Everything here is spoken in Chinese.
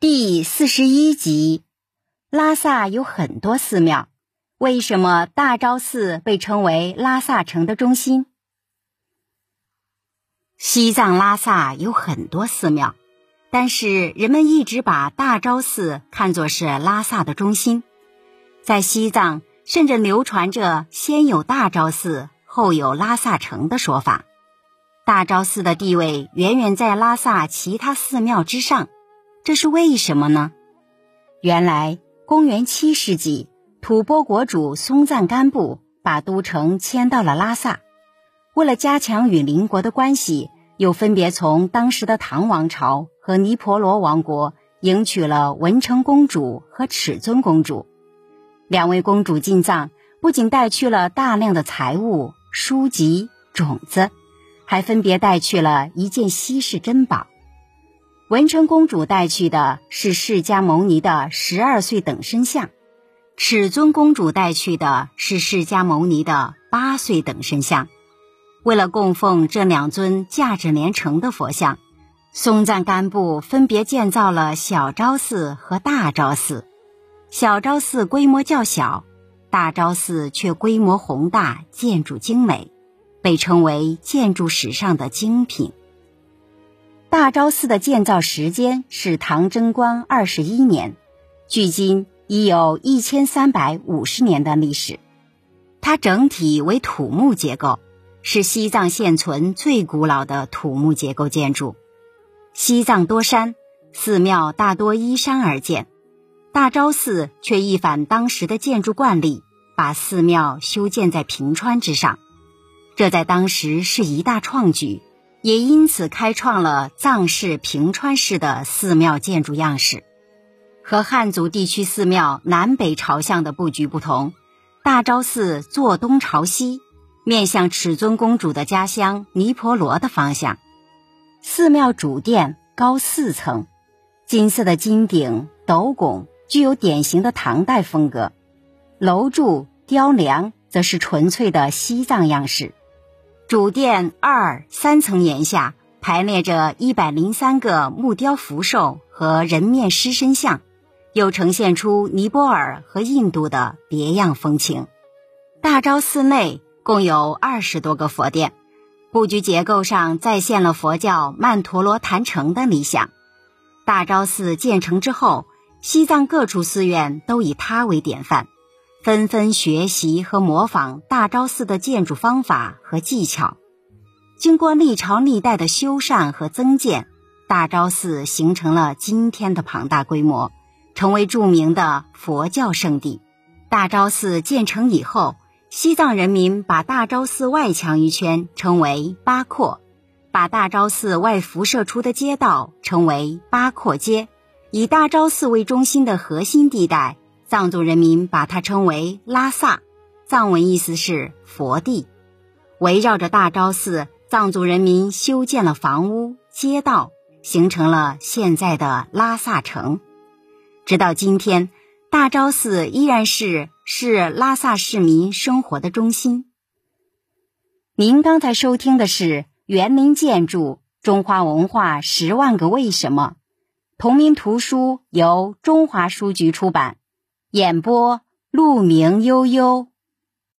第四十一集，拉萨有很多寺庙，为什么大昭寺被称为拉萨城的中心？西藏拉萨有很多寺庙，但是人们一直把大昭寺看作是拉萨的中心。在西藏，甚至流传着先有大昭寺，后有拉萨城的说法。大昭寺的地位远远在拉萨其他寺庙之上，这是为什么呢？原来，公元七世纪，吐蕃国主松赞干布把都城迁到了拉萨。为了加强与邻国的关系，又分别从当时的唐王朝和尼婆罗王国迎娶了文成公主和尺尊公主。两位公主进藏，不仅带去了大量的财物、书籍、种子。还分别带去了一件稀世珍宝，文成公主带去的是释迦牟尼的十二岁等身像，尺尊公主带去的是释迦牟尼的八岁等身像。为了供奉这两尊价值连城的佛像，松赞干布分别建造了小昭寺和大昭寺。小昭寺规模较小，大昭寺却规模宏大，建筑精美。被称为建筑史上的精品。大昭寺的建造时间是唐贞观二十一年，距今已有一千三百五十年的历史。它整体为土木结构，是西藏现存最古老的土木结构建筑。西藏多山，寺庙大多依山而建，大昭寺却一反当时的建筑惯例，把寺庙修建在平川之上。这在当时是一大创举，也因此开创了藏式平川式的寺庙建筑样式。和汉族地区寺庙南北朝向的布局不同，大昭寺坐东朝西，面向尺尊公主的家乡尼婆罗的方向。寺庙主殿高四层，金色的金顶斗拱具有典型的唐代风格，楼柱雕梁则是纯粹的西藏样式。主殿二三层檐下排列着一百零三个木雕福寿和人面狮身像，又呈现出尼泊尔和印度的别样风情。大昭寺内共有二十多个佛殿，布局结构上再现了佛教曼陀罗坛城的理想。大昭寺建成之后，西藏各处寺院都以它为典范。纷纷学习和模仿大昭寺的建筑方法和技巧，经过历朝历代的修缮和增建，大昭寺形成了今天的庞大规模，成为著名的佛教圣地。大昭寺建成以后，西藏人民把大昭寺外墙一圈称为八廓，把大昭寺外辐射出的街道称为八廓街，以大昭寺为中心的核心地带。藏族人民把它称为拉萨，藏文意思是佛地。围绕着大昭寺，藏族人民修建了房屋、街道，形成了现在的拉萨城。直到今天，大昭寺依然是是拉萨市民生活的中心。您刚才收听的是《园林建筑：中华文化十万个为什么》，同名图书由中华书局出版。演播：鹿鸣悠悠。